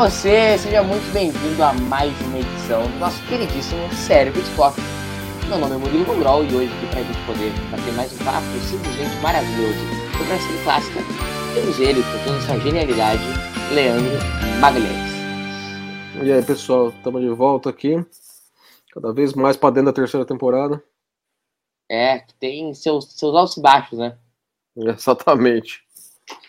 Você, seja muito bem-vindo a mais uma edição do nosso queridíssimo Cérebro Spock. Meu nome é Murilo Gondrol e hoje aqui pra gente poder bater mais um papo simplesmente maravilhoso sobre a série clássica, temos ele, com toda essa genialidade, Leandro Magalhães. E aí, pessoal, estamos de volta aqui. Cada vez mais para dentro da terceira temporada. É, que tem seus, seus altos e baixos, né? Exatamente.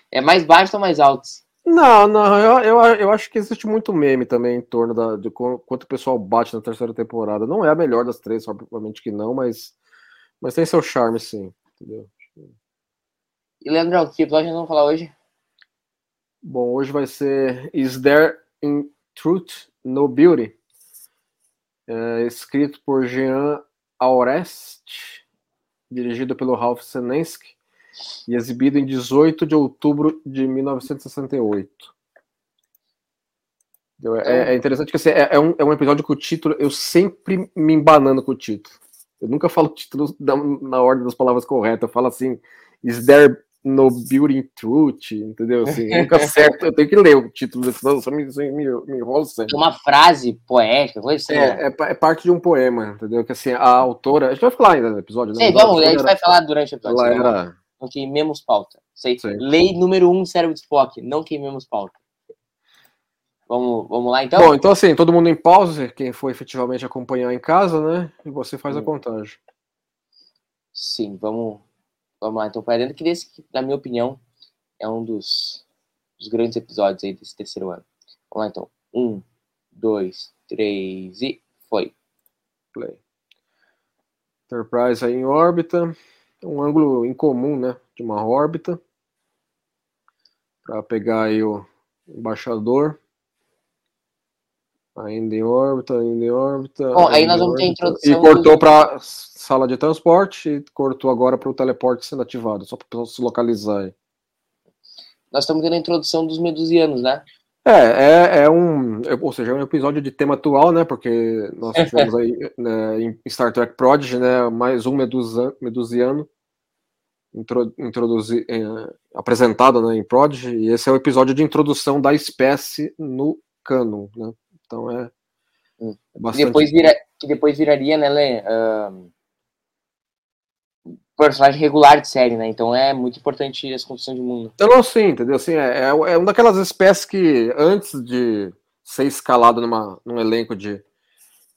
É mais baixos ou mais altos? Não, não, eu, eu, eu acho que existe muito meme também em torno da, de qu- quanto o pessoal bate na terceira temporada. Não é a melhor das três, obviamente que não, mas, mas tem seu charme, sim. Entendeu? E Leandrão, que episódio nós vamos falar hoje? Bom, hoje vai ser Is There in Truth No Beauty? É, escrito por Jean Aurest, dirigido pelo Ralph Senensky e exibido em 18 de outubro de 1968. Entendeu? É, é interessante que assim, é, é um, é um episódio que o título, eu sempre me embanando com o título. Eu nunca falo o título da- na ordem das palavras corretas. Eu falo assim, Is there no beauty in truth? Entendeu? Assim, eu nunca acerto. Eu tenho que ler o título, eu só me, me, me enrolo sempre. É uma frase poética, coisa assim. né? É, é, pa- é parte de um poema, entendeu? Que assim, a autora. A gente vai falar ainda no episódio, né? Sei, Mas vamos, a gente vai falar durante o episódio. Ela era. Não queimemos pauta. Sei. Lei número um, cérebro de Spock. Não queimemos pauta. Vamos, vamos lá, então? Bom, então assim, todo mundo em pausa, quem for efetivamente acompanhar em casa, né? E você faz a contagem. Sim, vamos, vamos lá. Então, para dentro que desse, na minha opinião, é um dos, dos grandes episódios aí desse terceiro ano. Vamos lá, então. Um, dois, três e foi. Play. Enterprise aí em órbita. Um ângulo incomum, né? De uma órbita. Para pegar aí o embaixador. Ainda em órbita, ainda em órbita. Bom, aí nós vamos ter a introdução E cortou do- para sala de transporte e cortou agora para o teleporte sendo ativado, só para o pessoal se localizar aí. Nós estamos tendo a introdução dos medusianos, né? É, é, é um, é- ou seja, é um episódio de tema atual, né? Porque nós tivemos aí né, em Star Trek Prodigy, né? Mais um medusa, medusiano intro, introduzi, é, apresentado né, em Prodigy, e esse é o episódio de introdução da espécie no canon, né? Então é, Hum. é bastante. depois, vira, que depois viraria, né, Lê? ahn, personagem regular de série, né? Então é muito importante essa construção de mundo. Eu não sim, entendeu? Assim, é, é, é uma daquelas espécies que antes de ser escalado numa, num elenco de,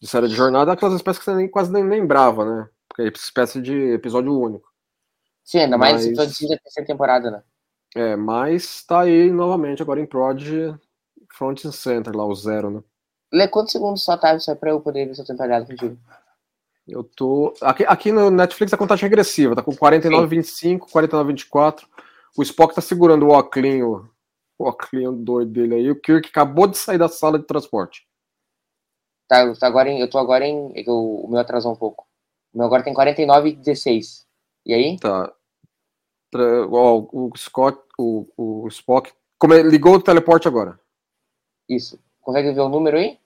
de série de jornada, é aquelas espécies que você nem, quase nem lembrava, né? Porque é espécie de episódio único. Sim, ainda mais Mas- episódio da terceira temporada, né? É, mas tá aí novamente agora em Prod Front and Center, lá o zero, né? Lê, quantos segundos só tá só pra eu poder ver se eu tô empolgado contigo? Eu tô. Aqui, aqui no Netflix a contagem é regressiva, tá com 49,25, 49,24. O Spock tá segurando o óculinho, o óculinho doido dele aí. O Kirk acabou de sair da sala de transporte. Tá, eu tô agora em. Eu tô agora em. é eu- o meu atrasou um pouco. O meu agora tem 49 e 16. E aí? Tá. Ó, O, Scott, o, o Spock. Como é- ligou o teleporte agora. Isso. Consegue ver o número aí?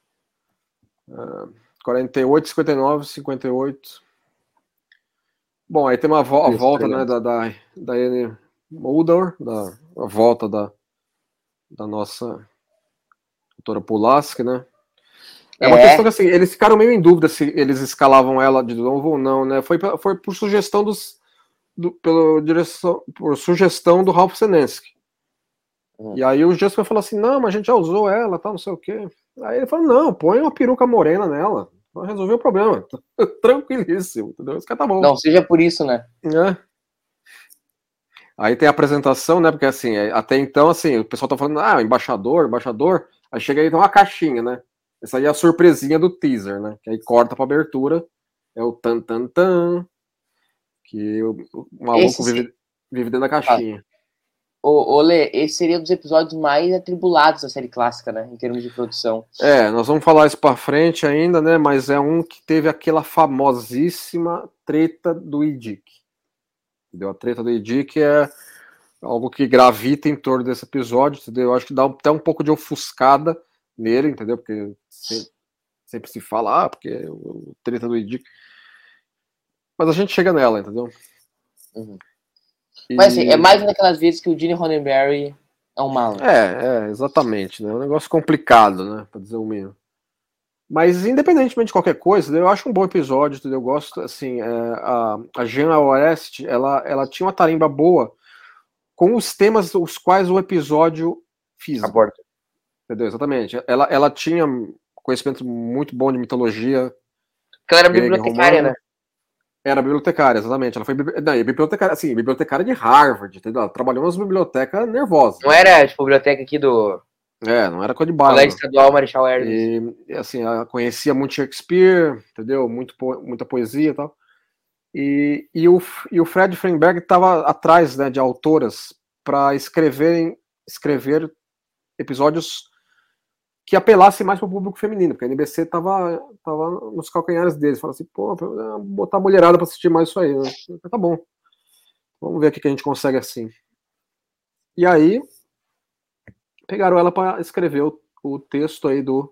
48, 59, 58. Bom, aí tem uma vo- a Isso, volta né, da, da, da Anne Mulder, da, a volta da, da nossa doutora Pulaski, né? É uma É. questão que assim, eles ficaram meio em dúvida se eles escalavam ela de novo ou não, né? Foi, foi por sugestão dos. Do, pelo direção, por sugestão do Ralph Senensky. Uhum. E aí o Jessica falou assim: não, mas a gente já usou ela, tal, não sei o quê. Aí ele falou: não, põe uma peruca morena nela. Vai resolver o problema. Tranquilíssimo, entendeu? Esse cara tá bom. Não, seja por isso, né? né? Aí tem a apresentação, né? Porque assim, é- até então, assim, o pessoal tá falando, ah, embaixador, embaixador. Aí chega aí tem uma caixinha, né? Essa aí é a surpresinha do teaser, né? Que aí corta pra abertura. É o tan tan tan. Que o, o maluco Esse vive, vive dentro da caixinha. Ô, ô Lê, esse seria um dos episódios mais atribulados da série clássica, né? Em termos de produção. É, nós vamos falar isso pra frente ainda, né? Mas é um que teve aquela famosíssima treta do Idic. Entendeu? A treta do Idic é algo que gravita em torno desse episódio, entendeu? Eu acho que dá até um pouco de ofuscada nele, entendeu? Porque sempre, sempre se fala, ah, porque o treta do Idic. Mas a gente chega nela, entendeu? Uhum. Mas assim, é mais daquelas vezes que o Gene Roddenberry é um malo. É, é, exatamente, né? É um negócio complicado, né? Pra dizer o mínimo. Mas independentemente de qualquer coisa, eu acho um bom episódio, entendeu? Eu gosto, assim, é, a, a Jean Orest, ela, ela tinha uma tarimba boa com os temas os quais o episódio fiz. Aborto. Entendeu? Exatamente. Ela, ela tinha conhecimento muito bom de mitologia. Porque ela era bibliotecária, né? Era bibliotecária, exatamente. Ela foi não, bibliotecária, assim, bibliotecária de Harvard, entendeu? Ela trabalhou nas bibliotecas nervosas. Não era, tipo, biblioteca aqui do. É, não era coisa de bala. Colégio Estadual Marechal Hermes. E, assim, ela conhecia muito Shakespeare, entendeu? Muito, muita poesia e tal. E, e, o, e o Fred Frenberg estava atrás né, de autoras para escreverem escrever episódios que apelasse mais para o público feminino, porque a NBC tava, tava nos calcanhares deles. Fala assim, pô, botar a mulherada para assistir mais isso aí. Né? Tá bom. Vamos ver o que a gente consegue assim. E aí, pegaram ela para escrever o, o, texto aí do,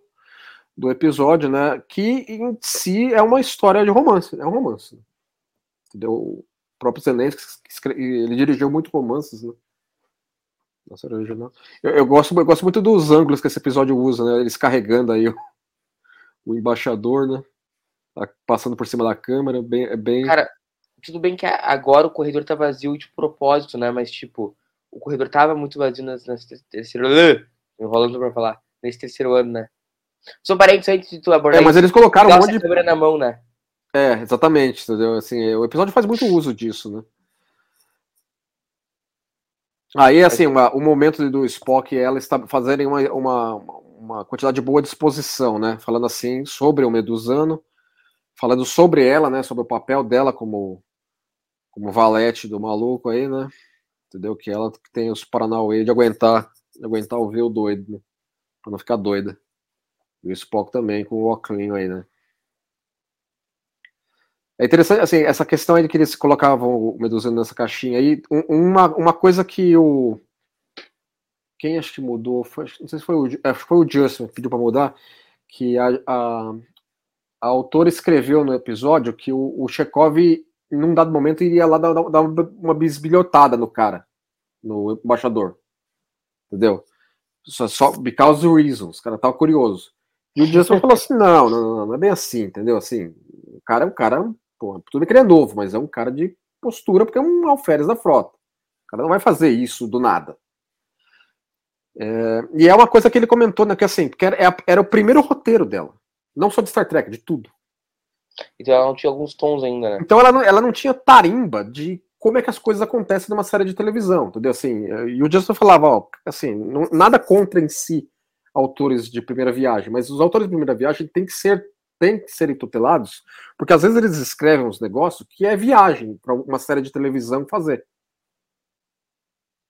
do episódio, né? Que em si é uma história de romance. É um romance. Entendeu? O próprio Zelensky, ele dirigiu muito romances, né? Nossa, original. Eu, eu, gosto, eu gosto muito dos ângulos que esse episódio usa, né? Eles carregando aí o, o embaixador, né? Tá passando por cima da câmera, bem, é bem. Cara, tudo bem que agora o corredor tá vazio de propósito, né? Mas, tipo, o corredor tava muito vazio nesse, nesse terceiro. Enrolando pra falar. Nesse terceiro ano, né? Só parênteses antes de tu abordar. É, mas eles colocaram um monte de. câmera na mão, né? É, exatamente, entendeu? Assim, o episódio faz muito uso disso, né? Aí, assim, uma, o momento do Spock e ela está fazerem uma, uma, uma quantidade boa de exposição, né? Falando assim sobre o Medusano, falando sobre ela, né? Sobre o papel dela como, como valete do maluco aí, né? Entendeu? Que ela tem os Paranauê de aguentar, de aguentar ouvir o doido, né? Pra não ficar doida. E o Spock também, com o óculos aí, né? É interessante, assim, essa questão aí de que eles colocavam o Medusano nessa caixinha aí. Uma, uma coisa que o. Quem acho que mudou? Foi, não sei se foi o, acho que foi o Justin que pediu para mudar. Que a, a, a, autora escreveu no episódio que o, o Chekhov, num dado momento, iria lá dar, dar uma bisbilhotada no cara, no embaixador. Entendeu? Só, só because reasons. O cara tava curioso. E o Justin falou assim: não, não, não, não é bem assim, entendeu? Assim, o cara é um cara Pô, tudo que ele é novo, mas é um cara de postura, porque é um alferes da frota. O cara não vai fazer isso do nada. É, e é uma coisa que ele comentou, né? Que assim, porque era, era, o primeiro roteiro dela. Não só de Star Trek, de tudo. Então ela não tinha alguns tons ainda, né? Então ela não, ela não tinha tarimba de como é que as coisas acontecem numa série de televisão, entendeu? Assim, e o Justin falava, ó, assim, não, nada contra em si autores de primeira viagem, mas os autores de primeira viagem têm que ser têm que serem tutelados, porque às vezes eles escrevem uns negócios que é viagem para uma série de televisão fazer.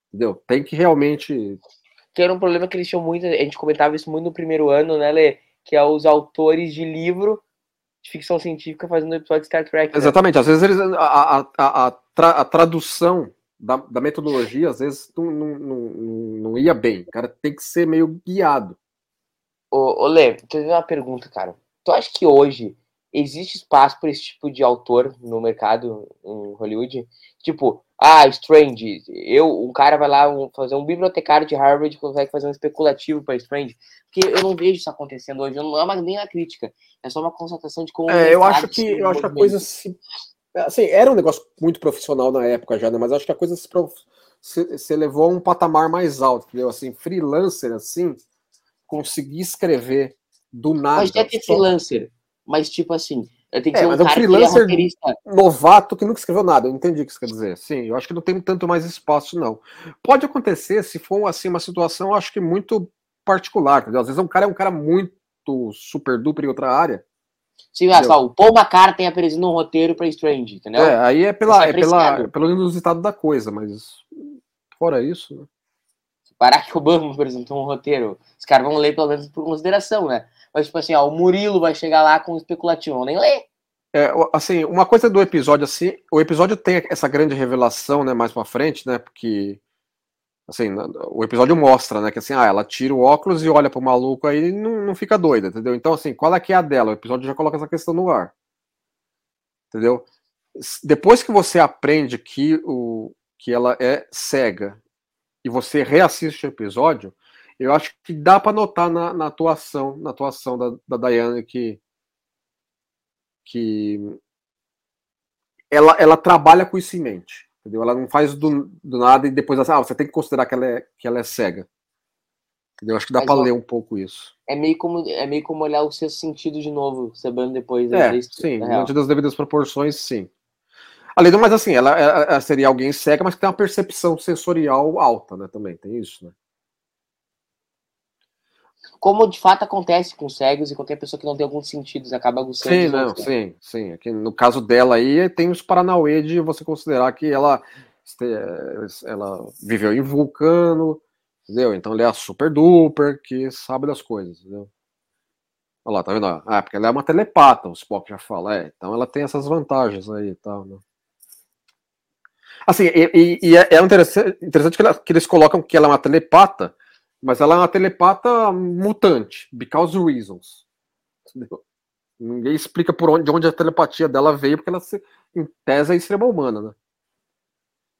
Entendeu? Tem que realmente. Que era um problema que eles tinham muito, a gente comentava isso muito no primeiro ano, né, Lê? Que é os autores de livro de ficção científica fazendo episódio de Star Trek. Né? Exatamente, às vezes eles, a, a, a, a tradução da, da, metodologia, às vezes, não, não, não, não ia bem. O cara tem que ser meio guiado. Ô, ô Lê, tenho uma pergunta, cara. Tu acha que hoje existe espaço para esse tipo de autor no mercado em Hollywood? Tipo, ah, Strange, eu, um cara vai lá um, fazer um bibliotecário de Harvard consegue fazer um especulativo para Strange, porque eu não vejo isso acontecendo hoje, não é mais nem uma crítica, é só uma constatação de como. É, eu acho que eu acho que a coisa se, assim, era um negócio muito profissional na época já, né? Mas acho que a coisa se, se, se elevou a um patamar mais alto, entendeu? Assim, freelancer assim, conseguir escrever do nada. Pode até ter só... freelancer, mas tipo assim, tem que é, ser um, um freelancer que é novato que nunca escreveu nada. Eu entendi o que você quer dizer. Sim, eu acho que não tem tanto mais espaço, não. Pode acontecer se for assim uma situação, acho que muito particular, entendeu? Às vezes um cara é um cara muito super duper em outra área. Sim, olha só, o Paul McCartney apresenta um roteiro para Strange, entendeu? É, aí é pela, é, é pela, pelo inusitado da coisa, mas Fora isso, né? Barack Obama apresentou um roteiro, os caras vão ler pelo menos por consideração, né? Mas, tipo assim, ó, o Murilo vai chegar lá com um especulativo, nem ler. É, assim, uma coisa do episódio, assim, o episódio tem essa grande revelação, né, mais pra frente, né, porque, assim, o episódio mostra, né, que assim, ah, ela tira o óculos e olha pro maluco aí e não, não fica doida, entendeu? Então, assim, qual é que é a dela? O episódio já coloca essa questão no ar, entendeu? Depois que você aprende que, o, que ela é cega e você reassiste o episódio, eu acho que dá para notar na, na, atuação, na atuação da, da Diana que que ela, ela trabalha com isso em mente, entendeu? Ela não faz do, do nada e depois ah, você tem que considerar que ela é, que ela é cega. Entendeu? Acho que dá para ler um pouco isso. É meio como é meio como olhar o seu sentido de novo, sabendo depois. É, sim, diante das devidas proporções, sim. Além do mais, assim, ela, ela, seria alguém cega, mas que tem uma percepção sensorial alta, né? Também tem isso, né? Como de fato acontece com cegos e qualquer pessoa que não tem alguns sentidos acaba aguçando. Sim, não, outros, sim, sim. Aqui, no caso dela aí, tem os Paranauê de você considerar que ela, ela viveu em vulcano, entendeu? Então ela é a super duper que sabe das coisas, entendeu? Olha lá, tá vendo? Ah, porque ela é uma telepata, o Spock já fala. É, então ela tem essas vantagens aí e tal, né? Assim, e, e é, é interessante, interessante que, ela, que, eles colocam que ela é uma telepata, mas ela é uma telepata mutante, because reasons. Entendeu? Ninguém explica por onde, de onde a telepatia dela veio, porque ela, se, em tese, é extrema humana, né?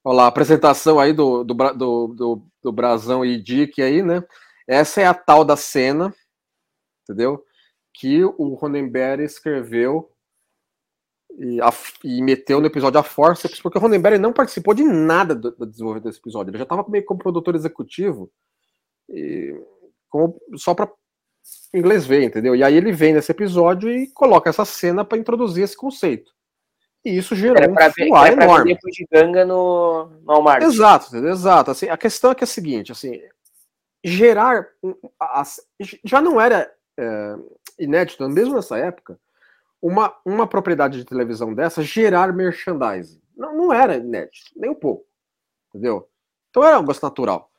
Olha lá, a apresentação aí do, do, do, do, do Brasão e Dick aí, né? Essa é a tal da cena, entendeu? Que o Ronenberg escreveu e, a, e, meteu no episódio a Forceps, porque o Ronenberg não participou de nada do, do desenvolvimento desse episódio. Ele já estava meio como produtor executivo, e, como, só para inglês ver, entendeu? E aí ele vem nesse episódio e coloca essa cena para introduzir esse conceito. E isso gerou era pra um era enorme. Pra de ganga no, no Walmart. Exato, exato. Assim, a questão é que é a seguinte, assim, gerar já não era é, inédito, mesmo nessa época, uma, uma propriedade de televisão dessa gerar merchandising. Não, não era inédito, nem um pouco. Entendeu? Então era um negócio natural.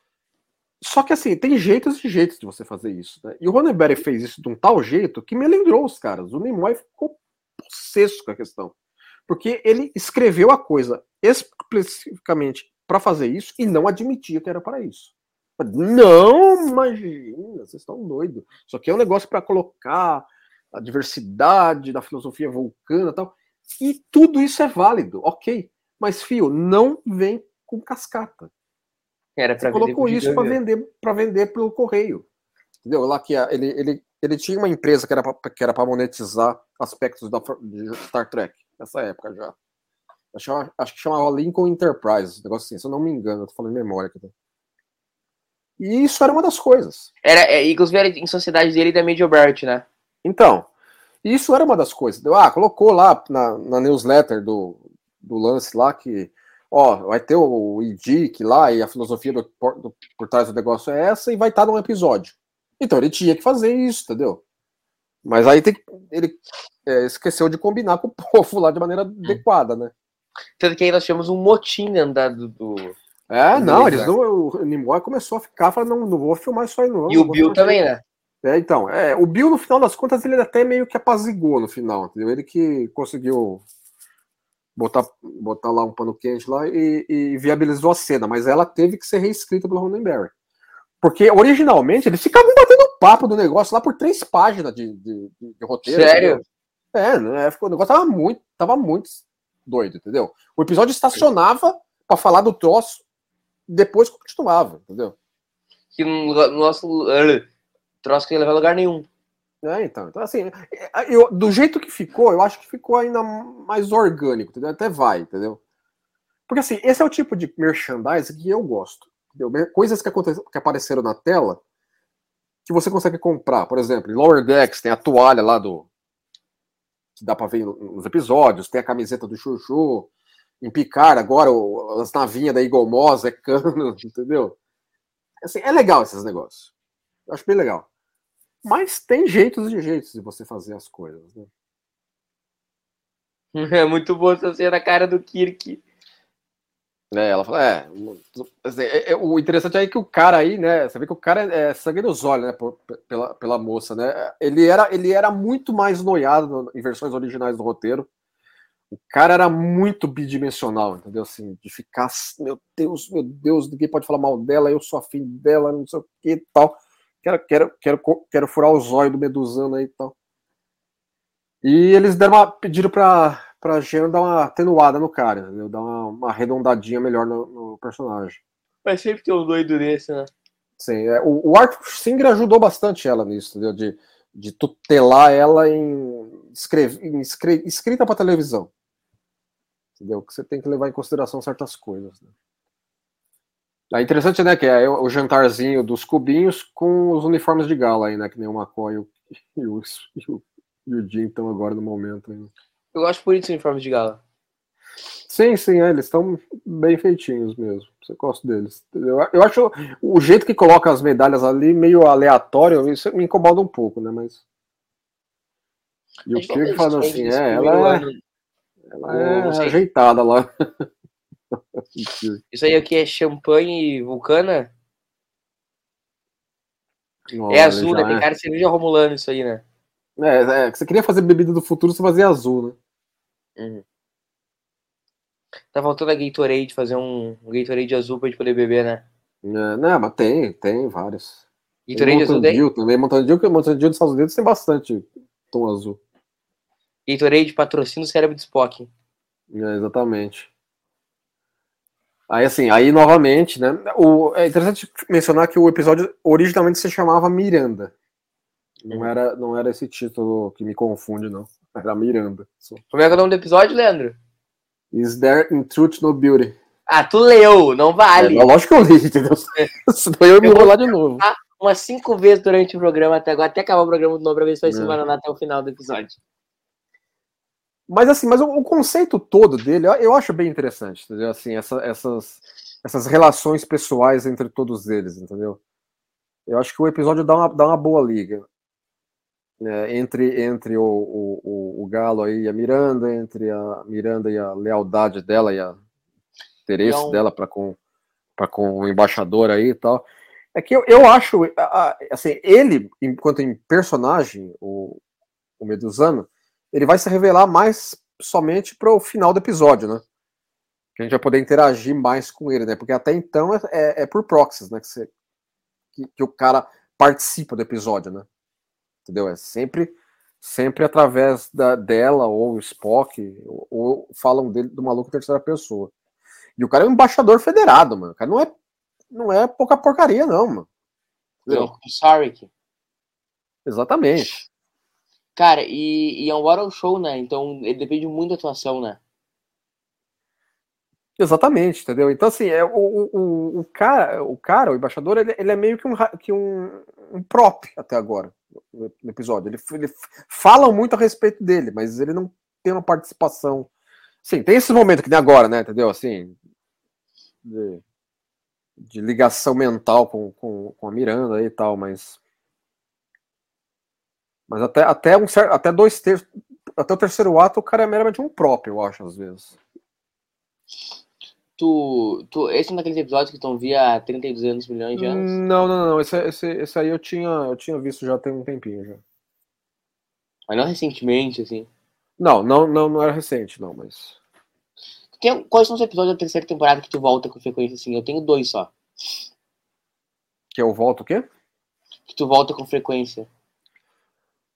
Só que assim, tem jeitos e jeitos de você fazer isso. Né? E o Ronenberry fez isso de um tal jeito que me lembrou os caras. O Nimoy ficou possesso com a questão. Porque ele escreveu a coisa especificamente para fazer isso e não admitia que era para isso. Não, imagina, vocês estão doidos. Isso aqui é um negócio para colocar a diversidade da filosofia vulcana e tal. E tudo isso é válido, ok. Mas, fio, não vem com cascata. Era Você colocou isso para vender para vender pelo correio. Entendeu? Lá que ele, ele, ele tinha uma empresa que era que era para monetizar aspectos da de Star Trek nessa época já. Acho, acho que chamava Lincoln Enterprise, negócio assim, se eu não me engano, eu tô falando em memória aqui. E isso era uma das coisas. Era, é, inclusive, em sociedade dele da Medio Bert, né? Então, isso era uma das coisas. Ah, colocou lá na, na newsletter do, do lance lá que, ó, vai ter o IDIC lá e a filosofia do, do, por trás do negócio é essa e vai estar num episódio. Então ele tinha que fazer isso, entendeu? Mas aí tem, ele é, esqueceu de combinar com o povo lá de maneira hum. adequada, né? Tanto que aí nós tivemos um motim andado do. É, não, eles não, o Nimoy começou a ficar, falando, não, não vou filmar isso aí não. E o Bill também, né? É, então, é, o Bill, no final das contas, ele até meio que apazigou no final, entendeu? Ele que conseguiu botar, botar lá um pano quente lá e, e viabilizou a cena, mas ela teve que ser reescrita pelo Ronenberry. Porque originalmente eles ficavam batendo papo do negócio lá por três páginas de, de, de roteiro. Sério? Entendeu? É, né? o negócio tava muito, tava muito doido, entendeu? O episódio estacionava para falar do troço, depois continuava, entendeu? Que no nosso troço que ia levar a lugar nenhum. É, então, então assim, eu, do jeito que ficou, eu acho que ficou ainda mais orgânico, entendeu? Até vai, entendeu? Porque assim, esse é o tipo de merchandising que eu gosto. Entendeu? Coisas que, que apareceram na tela que você consegue comprar. Por exemplo, em Lower Decks tem a toalha lá do. que dá pra ver nos episódios, tem a camiseta do Chuchu. Em Picard, agora, as navinhas da Moss é cano, entendeu? Assim, é legal esses negócios. Eu acho bem legal. Mas tem jeitos e jeitos de você fazer as coisas, né? É muito bom essa cena, a cara do Kirk. É, ela fala, é, assim, é, é, o interessante aí é que o cara aí, né, você vê que o cara é, é sangue nos olhos, né, por, pela, pela moça, né, ele era, ele era muito mais noiado em versões originais do roteiro, o cara era muito bidimensional, entendeu, assim, de ficar, meu Deus, meu Deus, ninguém pode falar mal dela, eu sou afim dela, não sei o que e tal, quero, quero, quero, quero furar os olhos do Medusano aí e tal. E eles deram uma, pediram pra, pra Jean dar uma atenuada no cara, entendeu? dar uma, uma arredondadinha melhor no, no, personagem. Mas sempre tem um doido desse, né? Sim, é, o, o Arthur Singer ajudou bastante ela nisso, entendeu? De, de tutelar ela em, escrever, em escre, escrita para televisão. Entendeu? Que você tem que levar em consideração certas coisas. Né? É interessante, né, que é o jantarzinho dos cubinhos com os uniformes de gala aí, né, que nem o McCoy e o, e o, e o Jim estão agora no momento. Aí. Eu gosto por isso uniforme de gala. Sim, sim, é, eles estão bem feitinhos mesmo. Você gosta deles. Eu, eu acho o jeito que coloca as medalhas ali meio aleatório, isso me incomoda um pouco, né? Mas. E o Kirk falando assim, é, ela é, ela é ajeitada lá. Isso aí aqui é champanhe vulcana? Olha, é azul, né? Tem é. cara de cerveja romulano isso aí, né? É, é, você queria fazer bebida do futuro, você fazia azul, né? Uhum. Tá faltando a Gatorade, fazer um, um Gatorade azul pra gente poder beber, né? É, não, mas tem, tem vários. Gatorade azul tem? também, Mountain Dew, Mountain Dew dos Estados Unidos tem bastante tom azul. Gatorade patrocina o cérebro de Spock. É, exatamente. Aí, assim, aí novamente, né? O, é interessante mencionar que o episódio originalmente se chamava Miranda. Não era, não era esse título que me confunde, não. Era Miranda. Como é, é o nome do episódio, Leandro? Is there in truth no beauty? Ah, tu leu, não vale. É, lógico que eu li, entendeu? Senão eu me enrolar de novo. Umas cinco vezes durante o programa até agora, até acabar o programa de novo, pra ver se vai se é. até o final do episódio. Mas assim, mas o, o conceito todo dele, eu, eu, acho bem interessante, entendeu? Assim, essa, essas, essas relações pessoais entre todos eles, entendeu? Eu acho que o episódio dá uma, dá uma boa liga é, entre, entre o, o, o, Galo aí e a Miranda, entre a Miranda e a lealdade dela e a interesse dela para com, com o embaixador aí e tal. É que eu, eu acho, assim, ele, enquanto em personagem, o, o Medusano, ele vai se revelar mais somente para o final do episódio, né? Que a gente vai poder interagir mais com ele, né? Porque até então é, é, é por proxies, né? Que, você, que, que o cara participa do episódio, né? entendeu? É sempre sempre através da, dela ou o Spock ou, ou falam dele do maluco terceira pessoa. E o cara é um embaixador federado, mano. O cara não é não é pouca porcaria não, mano. Não, sorry. Exatamente. Cara, e, e é um Water Show, né? Então ele depende muito da atuação, né? Exatamente, entendeu? Então, assim, é, o, o, o, cara, o cara, o embaixador, ele, ele é meio que um, que um, um prop até agora no, episódio. Ele, ele fala muito a respeito dele, mas ele não tem uma participação. Sim, tem esse momento que nem agora, né? Entendeu? Assim, de, de ligação mental com, com, com a Miranda e tal, mas. Mas até, até, um, até dois terços. Até o terceiro ato, o cara é meramente um próprio, eu acho, às vezes. Tu, tu, esse é um daqueles episódios que tu via há 30 e 200 milhões de anos? Não, não, não. Esse, esse, esse aí eu tinha, eu tinha visto já tem um tempinho já. Mas não recentemente, assim? Não, não, não, não era recente, não, mas. Tem, quais são os episódios da terceira temporada que tu volta com frequência assim? Eu tenho dois só. Que eu volto o quê? Que tu volta com frequência.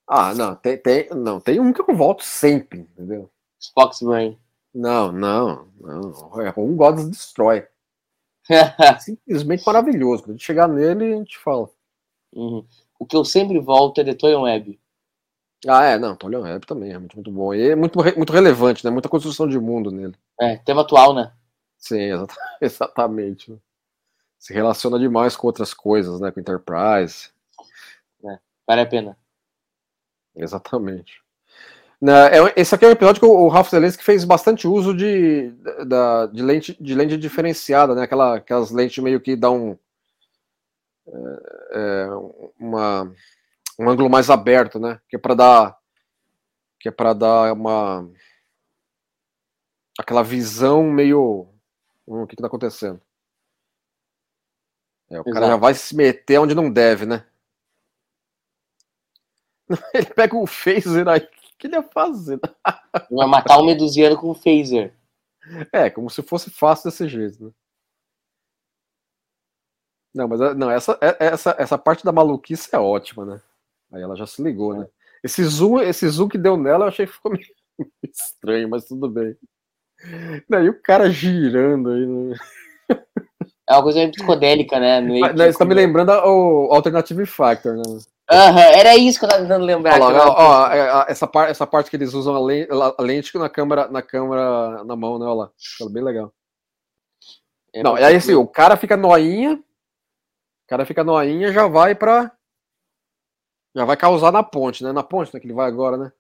Ah, não, tem, tem, não, tem um que eu volto sempre, entendeu? Spock's Brain. Não, não, não. É um Gods Destroy. Simplesmente maravilhoso. Quando a gente chegar nele, a gente fala. Uhum. O que eu sempre volto é The Toyon Web. Ah, é, não, Toyon Web também é muito, muito bom. E é muito, muito relevante, né? Muita construção de mundo nele. É, tema atual, né? Sim, exatamente. Se relaciona demais com outras coisas, né? Com Enterprise. É, vale a pena. Exatamente. É, esse aqui é um episódio que o Ralph Zelensky fez bastante uso de, da, de, lente, de lente diferenciada, né? Aquela, aquelas lentes meio que dão é, é, uma, um ângulo mais aberto, né? Que é para dar que é para dar uma aquela visão meio Hum, o que, que tá acontecendo? É, o Exato. cara já vai se meter onde não deve, né? Ele pega o phaser aí. O que ele ia fazer? Vai matar o Medusiano com o phaser. É, como se fosse fácil desse jeito, né? Não, mas não, essa, é- essa, essa parte da maluquice é ótima, né? Aí ela já se ligou, né? Esse zoom, esse zoom que deu nela, eu achei que ficou meio estranho, mas tudo bem. Daí o cara girando aí. Né? É uma coisa meio psicodélica, né? Meio Mas, que- né, Isso tá me lembrando o Alternative Factor, né? Aham, era isso que eu tava tentando lembrar. Olha que lá, eu- ó, ó, é, essa, par, essa parte que eles usam a lente, a lente na câmera, na câmera na mão, né? Olha lá. Fica bem legal. é Não, coisa assim, o cara fica noinha, o cara fica noinha já vai pra. Já vai causar na ponte, né? Na ponte, né? Que ele vai agora, né?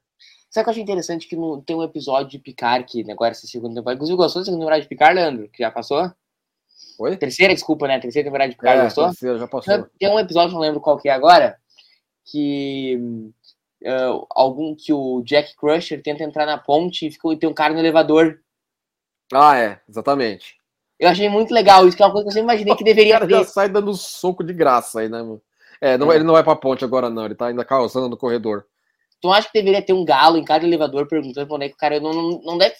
Sabe o que eu achei interessante? Que no- tem um episódio de Picard que né, agora essa segunda temporada. Inclusive, gostou da segunda temporada de Picard, Leandro? Que já passou? Oi? Terceira, desculpa, né? Terceira temporada de Picard, É, gostou? terceira, já passou. Tem um episódio, não lembro qual que é agora, que ah, algum que o Jack Crusher tenta entrar na ponte e, fica, e tem um cara no elevador. Ah, é, exatamente. Eu achei muito legal isso, que é uma coisa que eu sempre imaginei que O deveria cara já ter. sai dando soco de graça aí, né, mano? É, não, É. ele não vai pra ponte agora, não. Ele tá ainda causando no corredor. Tu não acha que deveria ter um galo em cada elevador perguntando pra onde é que o cara não, não, não deve.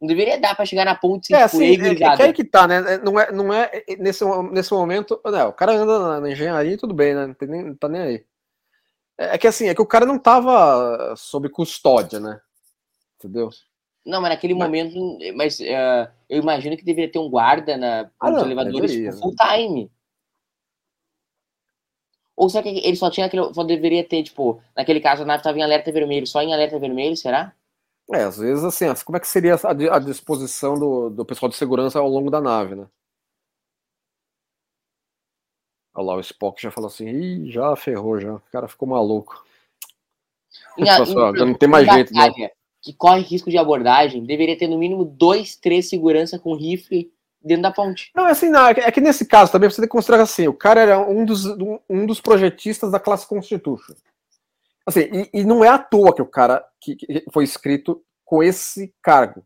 Não deveria dar pra chegar na ponte sem É, tipo, assim, "Ei, é, gurizada." que aí que tá, né? É, Não é, não é é, nesse, nesse momento. Não, o cara anda na, na engenharia e tudo bem, né? Não, tem nem, não tá nem aí. É, é que assim, é que o cara não tava sob custódia, né? Entendeu? Não, mas naquele Mas- momento. Mas ah, eu imagino que deveria ter um guarda na, Ah, nos não, elevadores deveria, tipo, full time. Ou será que ele só tinha aquele. Só deveria ter, tipo, naquele caso a nave tava em alerta vermelho, só em alerta vermelho, será? É, às vezes assim, como é que seria a disposição do, do pessoal de segurança ao longo da nave, né? Olha lá, o Spock já falou assim, ih, já ferrou já, o cara ficou maluco. Em, a- Pessoal, em- já não tem mais jeito, né? Que corre risco de abordagem, deveria ter no mínimo dois, três segurança com rifle dentro da ponte. Não, é assim, não, é que- é nesse caso também você tem que considerar assim, o cara era um dos, um, um dos projetistas da classe Constitution. Assim, e, e não é à toa que o cara que, que foi escrito com esse cargo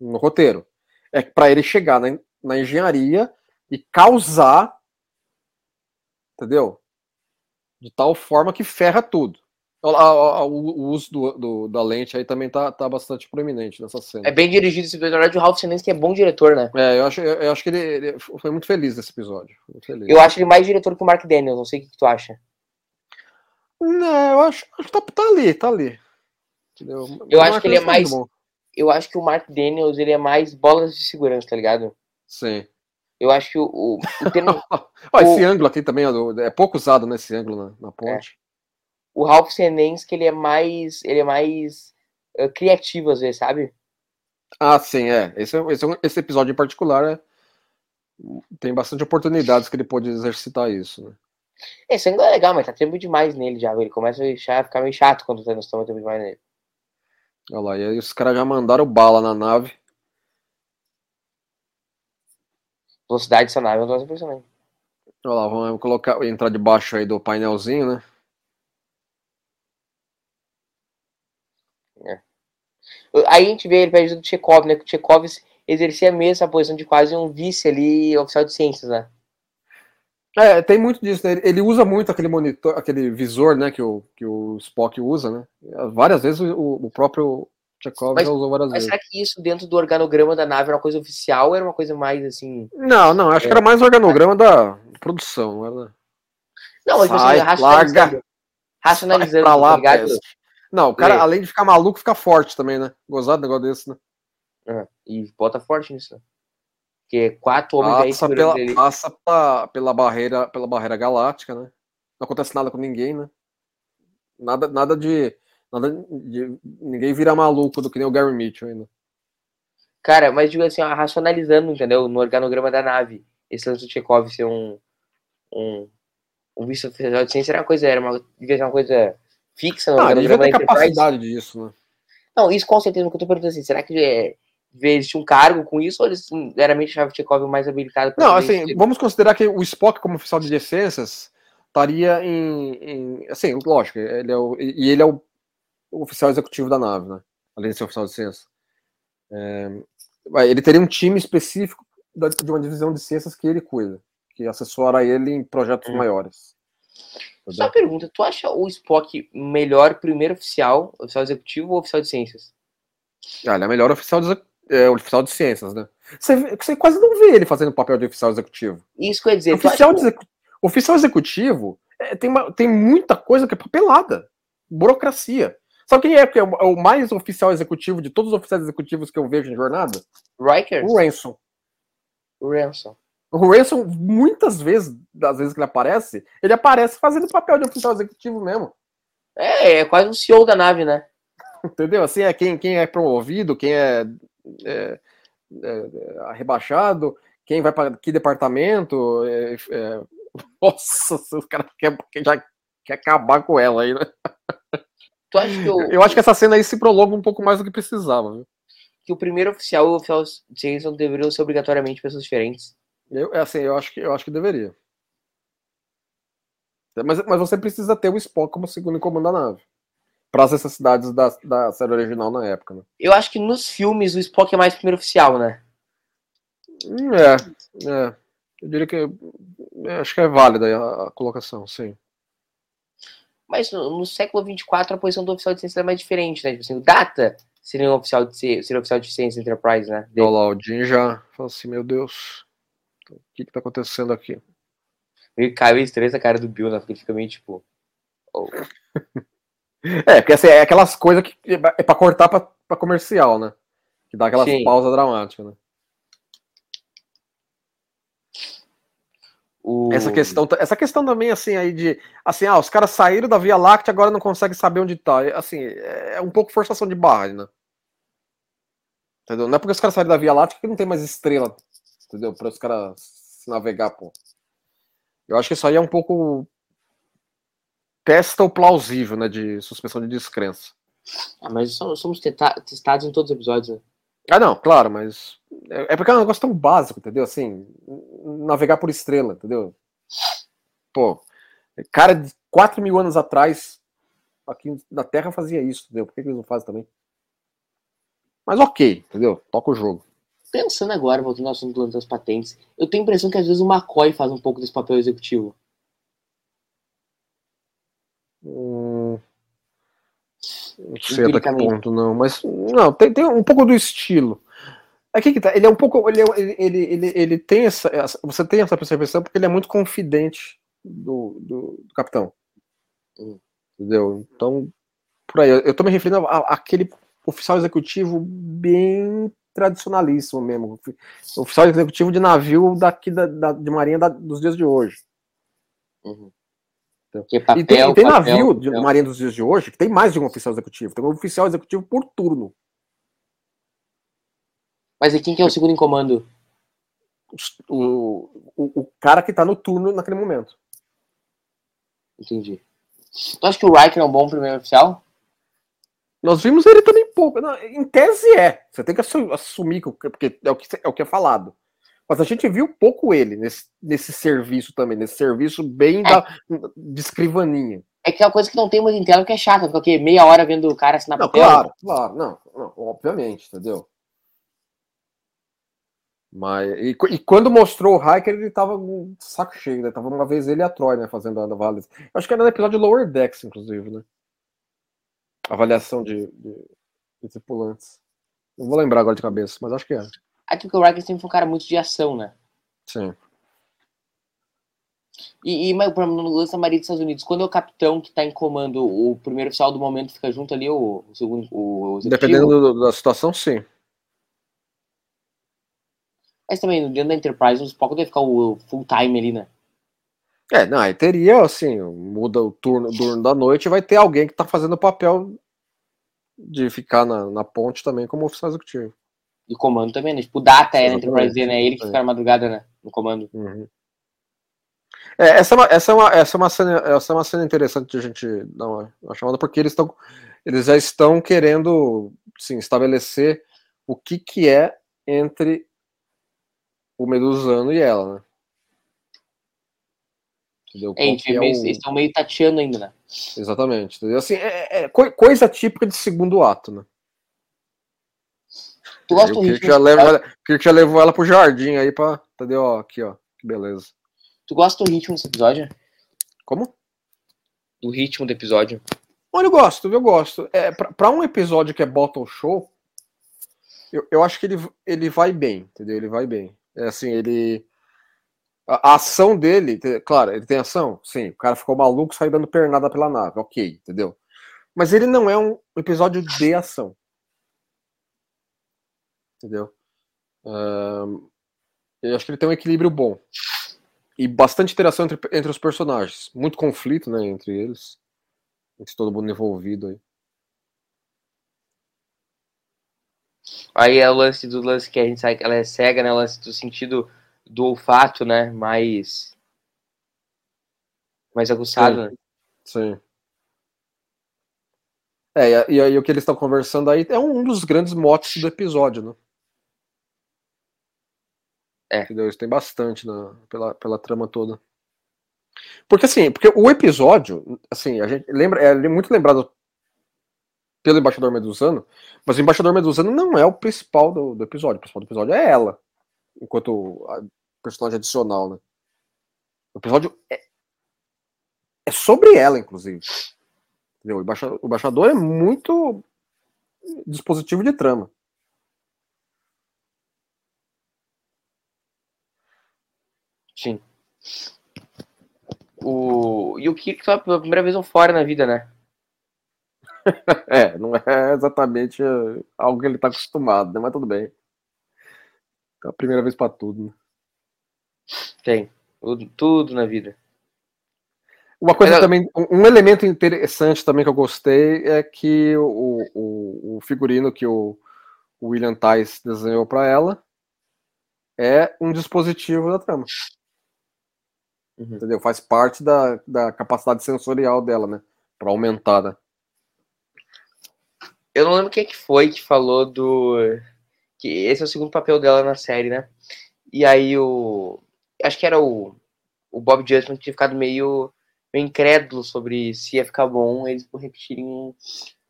no roteiro. É para ele chegar na, na engenharia e causar, entendeu? De tal forma que ferra tudo. Ó, O, o uso do, do- da lente aí também tá, tá bastante proeminente nessa cena. É bem dirigido esse episódio. O Ralph que é bom diretor, né? É, eu acho, eu, eu acho que ele, ele foi muito feliz nesse episódio. Feliz. Eu acho ele mais diretor que o Mark Daniels, não sei o que, que tu acha. Não, eu acho, acho que tá, tá ali, tá ali. Entendeu? Eu O acho Mark que ele é Ruffalo mais-. Eu acho que o Mark Daniels, ele é mais bolas de segurança, tá ligado? Sim. Eu acho que o, o, o, termo- esse O- ângulo aqui também é pouco usado nesse ângulo na, na ponte. o Ralph Fiennes, que ele é mais, ele é mais eh, criativo às vezes, sabe? Ah, sim, é. Esse, é- esse, é esse episódio em particular é- tem bastante oportunidades que ele pode exercitar isso. Né? Esse ângulo é legal, mas tá tempo demais nele já. Ele começa a deixar- ficar meio chato quando tá nós estamos tempo demais nele. Olha lá, e aí os caras já mandaram bala na nave. Velocidade nave é um troço impressionante. Olha lá, vamos colocar, entrar debaixo aí do painelzinho, né? Aí a gente vê ele pede do Chekhov, né? Que o Chekhov exercia mesmo essa posição de quase um vice ali, oficial de ciências, né? É, tem muito disso, né? Ele- Ele usa muito aquele monitor, aquele visor, né, que o, que o Spock usa, né? Várias vezes o, o próprio Chekhov Mas- já usou várias Mas vezes. será que isso dentro do organograma da nave era uma coisa oficial ou era uma coisa mais assim. Não, não, acho É. que era mais organograma da produção, não era? Não, mas Sai, assim, racionalizando. larga. Racionalizando, pra lá, tá. Não, o cara, É. além de ficar maluco, fica forte também, né? Gozado negócio desse, né? É, e bota forte nisso. né? Porque quatro homens aí Passa, segurando pela, ele. passa pela, pela, barreira, pela barreira galáctica, né? Não acontece nada com ninguém, né? Nada, nada de. Nada de ninguém vira maluco do que nem o Gary Mitchell ainda. Cara, mas digo assim, ó, racionalizando, entendeu? No organograma da nave. Esse lance do Chekhov ser um. Um, um vice-oficial de ciência era uma coisa, era uma, devia ser uma coisa fixa no Ah, organograma da capacidade disso, né? Não, isso com certeza, porque eu tô perguntando assim, será que é, existir um cargo com isso ou eles meramente achavam o Chekhov mais habilitado Não, assim, vamos considerar que o Spock, como oficial de ciências, estaria em, em- Assim, lógico, ele é o, e ele é o oficial executivo da nave, né? Além de ser oficial de ciências. É, ele teria um time específico de uma divisão de ciências que ele cuida, que assessora ele em projetos hum. maiores. Só uma pergunta, tu acha o Spock melhor primeiro oficial, oficial executivo ou oficial de ciências? Ah, ele é melhor oficial de, é, oficial de ciências, né? Você, você, quase não vê ele fazendo papel de oficial executivo. Isso que eu ia dizer. Oficial, de, oficial executivo é, tem, uma, tem muita coisa que é papelada. Burocracia. Sabe quem é, que é o mais oficial executivo de todos os oficiais executivos que eu vejo em jornada? Rikers? O Ransom. O Ransom. O Ransom, muitas vezes, das vezes que ele aparece, ele aparece fazendo papel de oficial executivo mesmo. É, é quase um CEO da nave, né? Entendeu? Assim, é quem, quem é promovido, quem é, é, é, é rebaixado, quem vai para que departamento. É, é nossa, os caras querem já quer acabar com ela aí, né? Tu acha que eu... eu acho que essa cena aí se prolonga um pouco mais do que precisava, viu? Que o primeiro oficial e o oficial Jason deveriam ser obrigatoriamente pessoas diferentes. Eu, é assim, eu acho que, eu acho que deveria. Mas, mas você precisa ter o Spock como segundo em comando da nave. Para as necessidades da, da série original na época, né? Eu acho que nos filmes o Spock é mais primeiro oficial, né? Hum, é, é. Eu diria que. Acho que é válida a, a colocação, sim. Mas no, no, século 24 a posição do oficial de ciência é mais diferente, né? Tipo assim, o Data seria um oficial de, seria oficial de ciência Enterprise, né? Lá, o Jim já fala assim, meu Deus, o que que tá acontecendo aqui? E caiu estranho a cara do Bill, né? Porque ele fica meio tipo... Oh. é, porque assim, é aquelas coisas que é pra cortar pra, pra comercial, né? Que dá aquelas Sim. pausas dramáticas, né? O... Essa questão, essa questão também, assim, aí de. Assim, ah, os caras saíram da Via Láctea agora não conseguem saber onde tá. Assim, é um pouco forçação de barra, né? Entendeu? Não é porque os caras saíram da Via Láctea que não tem mais estrela, entendeu? Para os caras navegar, pô. Eu acho que isso aí é um pouco. Testa o plausível, né? De suspensão de descrença. Ah, mas somos testados em todos os episódios, né? Ah, não, claro, mas. É, é porque é um negócio tão básico, entendeu? Assim, navegar por estrela, entendeu? Pô, cara de 4 mil anos atrás, aqui na Terra fazia isso, entendeu? Por que eles não fazem também? Mas ok, entendeu? Toca o jogo. Pensando agora, voltando ao assunto das patentes, eu tenho a impressão que às vezes o McCoy faz um pouco desse papel executivo. Hum, não sei até que ponto, não. Mas, não, tem, tem um pouco do estilo. Aqui que tá, ele é um pouco. Ele, é ele, ele, ele, tem essa, essa, Você tem essa percepção porque ele é muito confidente do, do, do capitão. Hum. Entendeu? Então, por aí. Eu, eu tô me referindo àquele oficial executivo bem tradicionalíssimo mesmo. Oficial executivo de navio daqui da, da de marinha da, dos dias de hoje. Uhum. Papel, e tem, e tem papel, navio papel. de marinha dos dias de hoje que tem mais de um oficial executivo. Tem um oficial executivo por turno. Mas e quem que é o segundo em comando? O, o, o cara que tá no turno naquele momento. Entendi. Tu acha que o Riker é um bom primeiro oficial? Nós vimos ele também pouco. Em tese é. Você tem que assumir, porque é o que é, o que é falado. Mas a gente viu pouco ele nesse, nesse serviço também, nesse serviço bem é. da, de escrivaninha. É que é uma coisa que não tem muito em que é chata, porque meia hora vendo o cara assinar não, papel. Claro, claro, não, não, obviamente, entendeu? Mas, e, e, quando mostrou o Hiker, ele tava um saco cheio, né? Tava uma vez ele e a Troy, né? Fazendo a avaliação. Acho que era no episódio de Lower Decks, inclusive, né? Avaliação de, de, de tripulantes. Não vou lembrar agora de cabeça, mas acho que era. Aqui que o Riker sempre foi um cara muito de ação, né? Sim. E, e mas, por exemplo, no lance da Marinha dos Estados Unidos, quando é o capitão que está em comando, o primeiro oficial do momento fica junto ali, o, o segundo. O, Dependendo do, da situação, sim. Mas também, dentro da Enterprise, o Spock deve ficar o full time ali, né? É, não, aí teria, assim, muda o turno, o turno da noite e vai ter alguém que tá fazendo o papel de ficar na, na ponte também como oficial executivo. De comando também, né? Tipo, o Data é na Enterprise D, né? Ele que fica na madrugada, né? No comando. Uhum. É, essa, é uma, essa, é uma, essa, é uma cena, essa é uma cena interessante de a gente dar uma, uma chamada, porque eles, estão eles já estão querendo sim, estabelecer o que, que é entre o Medusano e ela, né? Entendeu? É, é meio, o... estão meio tateando ainda, né? Exatamente. Entendeu? Assim, é, é, coisa típica de segundo ato, né? Tu gosta Aí o? Kirk já, ela- Kirk já levou ela pro jardim aí pra. Entendeu? Ó, aqui, ó. Que beleza. Tu gosta do ritmo desse episódio? Como? Do ritmo do episódio? Olha, eu gosto, eu gosto. É, pra, pra um episódio que é Bottle Show, eu, eu acho que ele, ele vai bem, entendeu? Ele vai bem. É assim, ele. A, a ação dele, claro, ele tem ação? Sim. O cara ficou maluco, saiu dando pernada pela nave, ok, entendeu? Mas ele não é um episódio de ação. Entendeu? Ahn, eu acho que ele tem um equilíbrio bom. E bastante interação entre, entre os personagens. Muito conflito, né, entre eles. Entre todo mundo envolvido aí. Aí é o lance do lance que a gente sabe que ela é cega, né? O lance do sentido do olfato, né? Mais. Mais aguçado, né? Sim. É, e e aí o que eles estão conversando aí é um dos grandes motes do episódio, né? É. Entendeu? Tem bastante na, pela, pela trama toda. Porque assim, porque o episódio, assim, a gente lembra, é muito lembrado pelo Embaixador Medusano, mas o Embaixador Medusano não é o principal do, do episódio. O principal do episódio é ela, enquanto a personagem adicional, né? O episódio é, é sobre ela, inclusive. Entendeu? O embaixador, o embaixador é muito dispositivo de trama. Sim. O... E o Kirk foi pela primeira vez um fora na vida, né? É, não é exatamente é, algo que ele tá acostumado, né? Mas tudo bem. É a primeira vez pra tudo, né? Tem. Tudo, tudo na vida. Uma coisa Mas, também, um elemento interessante também que eu gostei é que o, o, o figurino que o, o William Tice desenhou pra ela é um dispositivo da trama. Uhum. Entendeu? Faz parte da, da capacidade sensorial dela, né? Pra aumentar, né? Eu não lembro quem que foi que falou do. Que esse é o segundo papel dela na série, né? E aí o. Acho que era o. O Bob Justman que tinha ficado meio, meio incrédulo sobre se ia ficar bom eles repetirem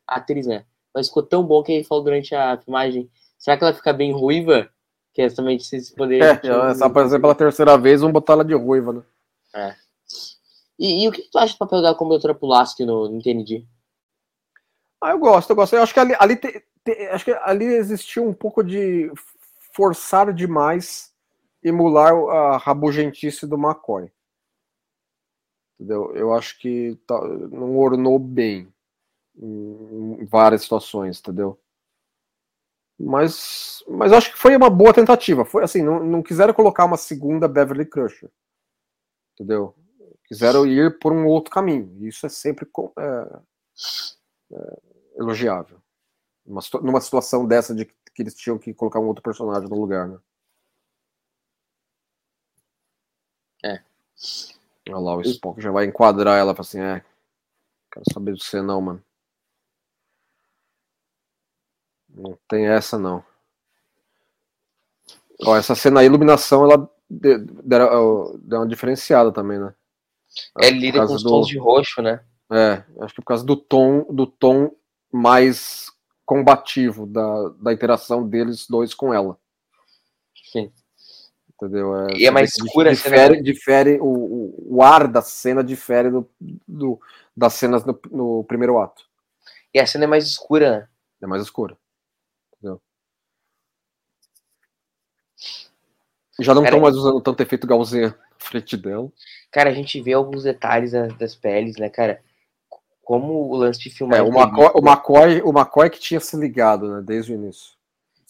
a atriz, né? Mas ficou tão bom que ele falou durante a filmagem. Será que ela fica bem ruiva? Que é justamente se poder. É, se aparecer pela terceira vez, vamos botar ela de ruiva, né? E, e o que tu acha do papel dela como doutora Pulaski no, no TND? Ah, eu gosto, eu gosto. Eu acho que ali, ali te- te- acho que ali existiu um pouco de forçar demais emular a rabugentice do McCoy. Entendeu? Eu acho que tá- não ornou bem em, em várias situações, entendeu? Mas, mas acho que foi uma boa tentativa. Foi assim, não, não quiseram colocar uma segunda Beverly Crusher. Entendeu? Quiseram ir por um outro caminho. E Isso é sempre é, é, elogiável. Numa, situa- numa situação dessa de que eles tinham que colocar um outro personagem no lugar, né? É. Olha lá, o Spock já vai enquadrar ela assim, é. Quero saber de você não, mano. Não tem essa não. Ó, essa cena aí, a iluminação, ela de- dera- ó, deu uma diferenciada também, né? É lida com os do- tons de roxo, né? é, acho que por causa do tom, do tom mais combativo da, da interação deles dois com ela. Sim. Entendeu? E é mais você vê que escura a cena, difere, né? difere o, o, o ar da cena difere do, do- das cenas no, no primeiro ato. E a cena é mais escura, né? É mais escura. Entendeu? Já não estão mais usando tanto efeito Gaussian na frente dela. Cara, a gente vê alguns detalhes da- das peles, né, cara? Como o lance de filmar. É, o, McCoy, o, McCoy, o McCoy que tinha se ligado, né, desde o início.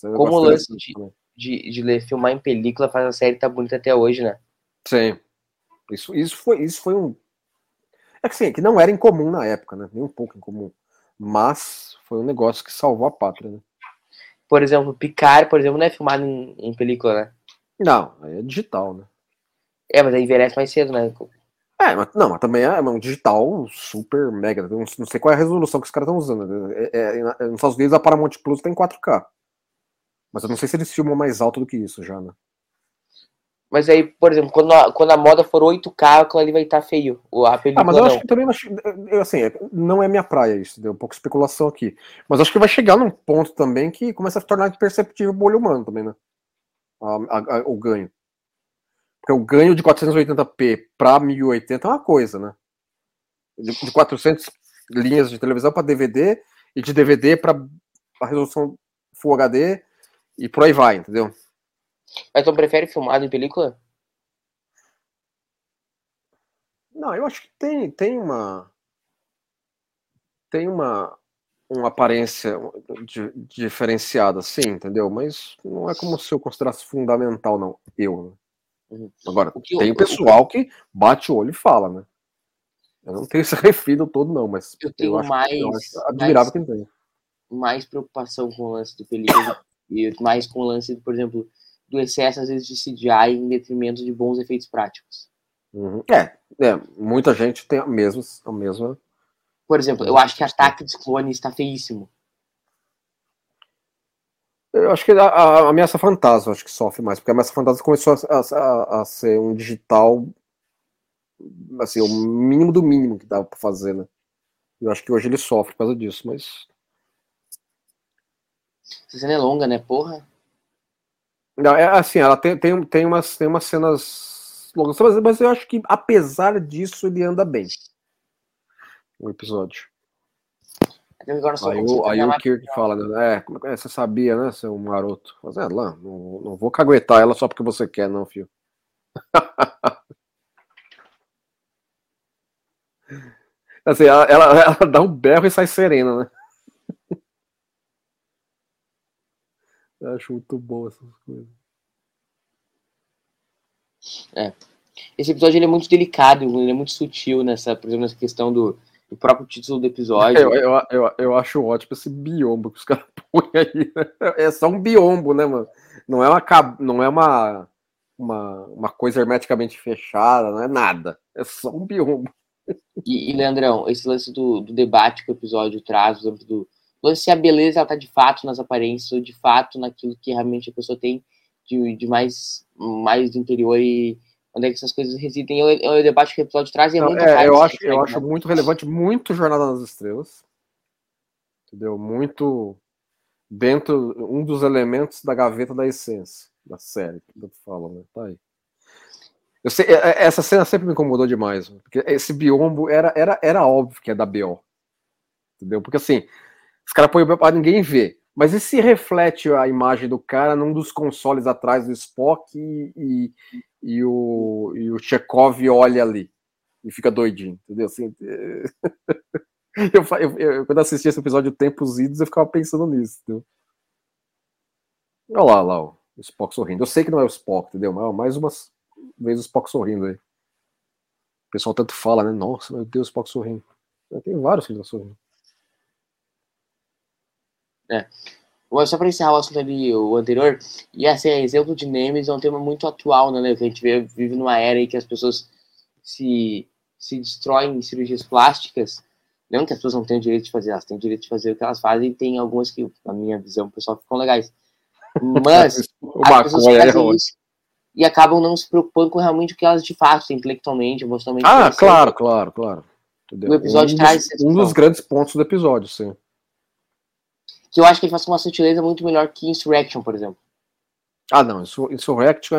Como o lance de- de, de ler, filmar em película faz a série tá bonita até hoje, né? Sim. Isso, isso, foi, isso foi um. É que sim, é que não era incomum na época, né? Nem um pouco incomum. Mas foi um negócio que salvou a pátria, né? Por exemplo, Picard, por exemplo, não é filmado em, em película, né? Não, aí é digital, né? É, mas aí envelhece mais cedo, né? É, mas, não, mas também é um digital super mega. Não, não sei qual é a resolução que os caras estão usando. É, é, é, nos Estados Unidos a Paramount Plus tem 4K. Mas eu não sei se eles filmam mais alto do que isso já, né? Mas aí, por exemplo, quando a, quando a moda for 8K, aquilo ali vai estar tá feio. A película ah, mas eu não. acho que também assim, não é minha praia isso, deu um pouco de especulação aqui. Mas acho que vai chegar num ponto também que começa a se tornar imperceptível o olho humano também, né? A, a, o ganho. Porque o ganho de 480p para 1080 é uma coisa, né? De, de 400 linhas de televisão para DVD e de DVD para a resolução Full HD e por aí vai, entendeu? Mas tu prefere filmado em película? Não, eu acho que tem, tem uma. Tem uma, uma aparência diferenciada, sim, entendeu? Mas não é como se eu considerasse fundamental, não. Eu. Né? Uhum. Agora, que tem o pessoal que bate o olho e fala, né? Eu não tenho esse refino todo, não, mas eu tenho eu mais. Eu admirável mais, quem tem. Mais preocupação com o lance do película e mais com o lance, por exemplo, do excesso, às vezes, de CGI em detrimento de bons efeitos práticos. Uhum. É, é, muita gente tem a mesma, a mesma. Por exemplo, eu acho que Ataque dos Clones está feíssimo. Eu acho que a, a, Ameaça Fantasma acho que sofre mais, porque a Ameaça Fantasma começou a, a, a, ser um digital, assim, o mínimo do mínimo que dava para fazer, né? Eu acho que hoje ele sofre por causa disso, mas. Essa cena é longa, né? Porra. Não, é assim, ela tem, tem, tem, umas, tem umas cenas longas, mas, mas eu acho que apesar disso ele anda bem. O episódio. Aí, o, aí o Kirk fala, né? É, como é é? Você sabia, né, seu maroto? Mas é, lá, não, não vou caguetar ela só porque você quer, não, filho. assim, ela, ela, ela, dá um berro e sai serena, né? Eu acho muito bom essas coisas. É. Esse episódio ele é muito delicado, ele é muito sutil nessa, por exemplo, nessa questão do, do próprio título do episódio. Eu, eu, eu, eu acho ótimo esse biombo que os caras põem aí. Né? É só um biombo, né, mano? Não é uma, não é uma, uma, uma coisa hermeticamente fechada, não é nada. É só um biombo. E, e Leandrão, esse lance do, do debate que o episódio traz, do, se a beleza está de fato nas aparências ou de fato naquilo que realmente a pessoa tem de, de mais, mais do interior e onde é que essas coisas residem. É o, é debate que o episódio traz e é muito é, Eu acho, eu acho muito relevante, muito Jornada nas Estrelas. Entendeu? Muito dentro, um dos elementos da gaveta da essência da série, que eu falo, né? Tá aí. Eu sei, é, é, essa cena sempre me incomodou demais, porque esse biombo era, era, era óbvio que é da BO. Entendeu? Porque assim, os caras põem o para ninguém ver. Mas e se reflete a imagem do cara num dos consoles atrás do Spock e, e, e o, e o Chekhov olha ali e fica doidinho, entendeu? Assim, eu, eu, eu, quando assisti esse episódio Tempos Idos, eu ficava pensando nisso, entendeu? Olha lá, lá, o Spock sorrindo. Eu sei que não é o Spock, entendeu? Mas mais uma vez o Spock sorrindo aí. O pessoal tanto fala, né? Nossa, meu Deus, o Spock sorrindo. Tem vários que estão sorrindo. É. Só para encerrar o assunto ali, o anterior, e assim, exemplo de Nemes é um tema muito atual, né? Que a gente vive numa era em que as pessoas se, se destroem em cirurgias plásticas. Não que as pessoas não tenham direito de fazer, elas têm direito de fazer o que elas fazem, e tem algumas que, na minha visão, pessoal, ficam legais. Mas as pessoas fazem é isso e acabam não se preocupando com realmente o que elas de fato intelectualmente, emocionalmente. Ah, claro, claro, claro. Entendeu? O episódio um traz. Dos, um dos grandes pontos do episódio, sim que eu acho que ele faz uma sutileza muito melhor que Insurrection, por exemplo. Ah, não, Insurrection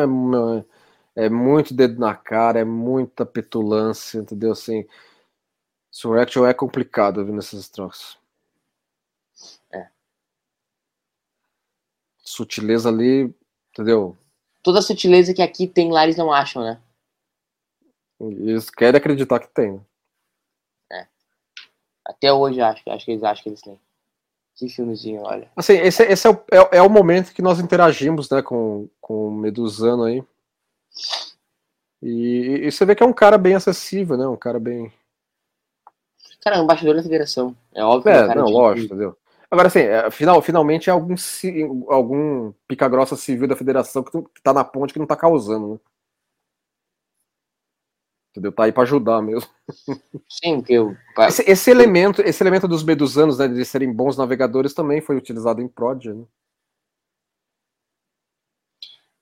é, é muito dedo na cara, é muita petulância, entendeu? Assim, Insurrection é complicado vindo esses troços. É. Sutileza ali, entendeu? Toda a sutileza que aqui tem lá eles não acham, né? Eles querem acreditar que tem. É. Até hoje acho, acho que eles acham que eles têm. Que filmezinho, olha. Assim, esse, esse é, o, é, é, o momento que nós interagimos, né, com, com o Medusano aí. E, e, você vê que é um cara bem acessível, né? Um cara bem. Cara, é um embaixador da federação. É óbvio. É, não, lógico, entendeu? Agora, assim, é, final, finalmente é algum, algum pica-grossa civil da federação que tá na ponte que não tá causando, né? Entendeu? Tá aí para ajudar mesmo. Sim, que eu. Esse, esse, elemento, esse elemento dos medusanos, né, de serem bons navegadores, também foi utilizado em Prod, né?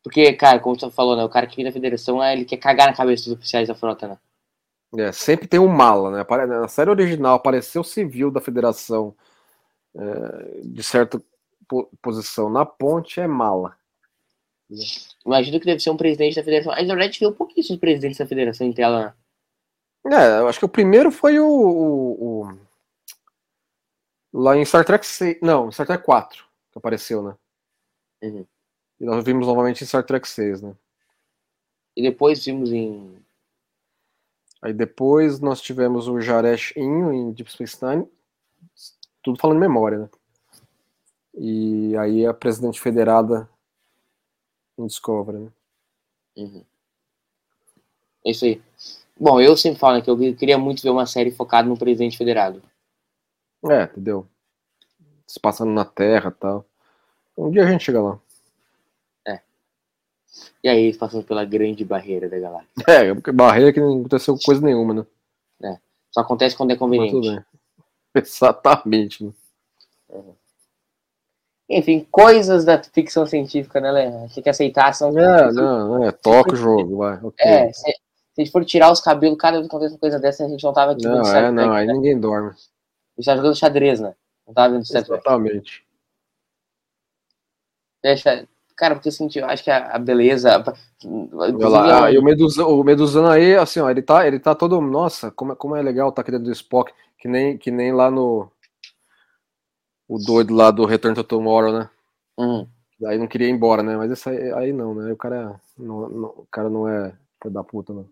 Porque, cara, como você falou, né? O cara que vem da federação, é, ele quer cagar na cabeça dos oficiais da frota, né? É, sempre tem um mala, né? Na série original apareceu o civil da federação é, de certa po- posição. Na ponte é mala. Imagino que deve ser um presidente da federação. Na verdade, viu pouquíssimos presidentes da federação em tela, né? É, eu acho que o primeiro foi o. o- o- lá em Star Trek 6. Não, Star Trek 4 que apareceu, né? Uhum. E nós vimos novamente em Star Trek 6, né? E depois vimos em. Aí depois nós tivemos o Jaresh Inho em Deep Space Nine. Tudo falando de memória, né? E aí a presidente federada em Discovery, né? Uhum. É isso aí. Bom, eu sempre falo né, que eu queria muito ver uma série focada no presidente federado. É, entendeu? Se passando na Terra e tal. Um dia a gente chega lá. E aí, passando pela grande barreira da galáxia. É, porque barreira que não aconteceu coisa nenhuma, né? Só acontece quando é conveniente. Exatamente. Né? Enfim, coisas da ficção científica, né, Lê? Tem que aceitar. São... É, não, é, toca o jogo, vai. ok. É, se, se a gente for tirar os cabelos, cada vez que acontece uma coisa dessa, a gente não tava aqui Não, é, não, Trek, aí né? ninguém dorme. A gente tá jogando xadrez, né? Não tava vendo Trek. Exatamente. Deixa... Cara, porque assim, eu acho que a, a beleza. Olha lá, ah, e o, Medusa, o Medusano aí, assim, ó, ele tá, ele tá todo. Nossa, como, é- como é legal tá aqui dentro do Spock, que nem, que nem lá no. O doido lá do Return to Tomorrow, né? Hum, Aí não queria ir embora, né? Mas esse aí, aí não, né? O cara não, não- o cara não é filho da puta, não.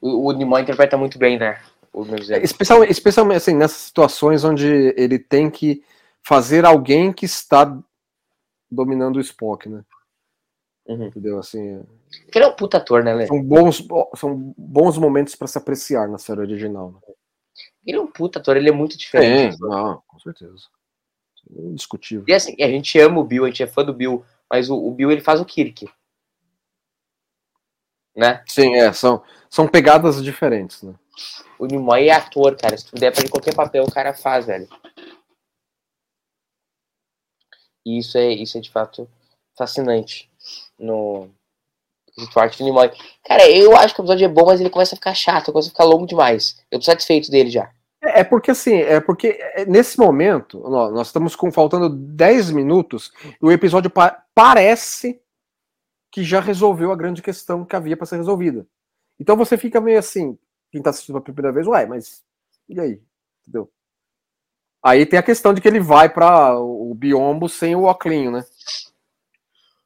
o, o Nimoy interpreta muito bem, né? O Zé. Especialmente, especialmente assim, nessas situações onde ele tem que fazer alguém que está dominando o Spock, né? Uhum. Entendeu? Assim, Porque ele é um puta ator, né, Lê? são bons, são bons momentos para se apreciar na série original. Né? Ele é um puta ator, ele é muito diferente. não, com certeza. Indiscutível. E assim, a gente ama o Bill, a gente é fã do Bill, mas o, o Bill ele faz o Kirk. Né? Sim, é, são, são pegadas diferentes, né? O Nimoy é ator, cara. Se tu der pra ele qualquer papel, o cara faz, velho. E isso é, isso é de fato fascinante no do Nimoy. Cara, eu acho que o episódio é bom, mas ele começa a ficar chato, começa a ficar longo demais. Eu tô satisfeito dele já. É é porque assim, é porque é, nesse momento, nós estamos com faltando 10 minutos e o episódio pa- parece que já resolveu a grande questão que havia para ser resolvida. Então você fica meio assim, quem tá assistindo pela primeira vez, uai, mas e aí? Entendeu? Aí tem a questão de que ele vai para o biombo sem o oclinho, né?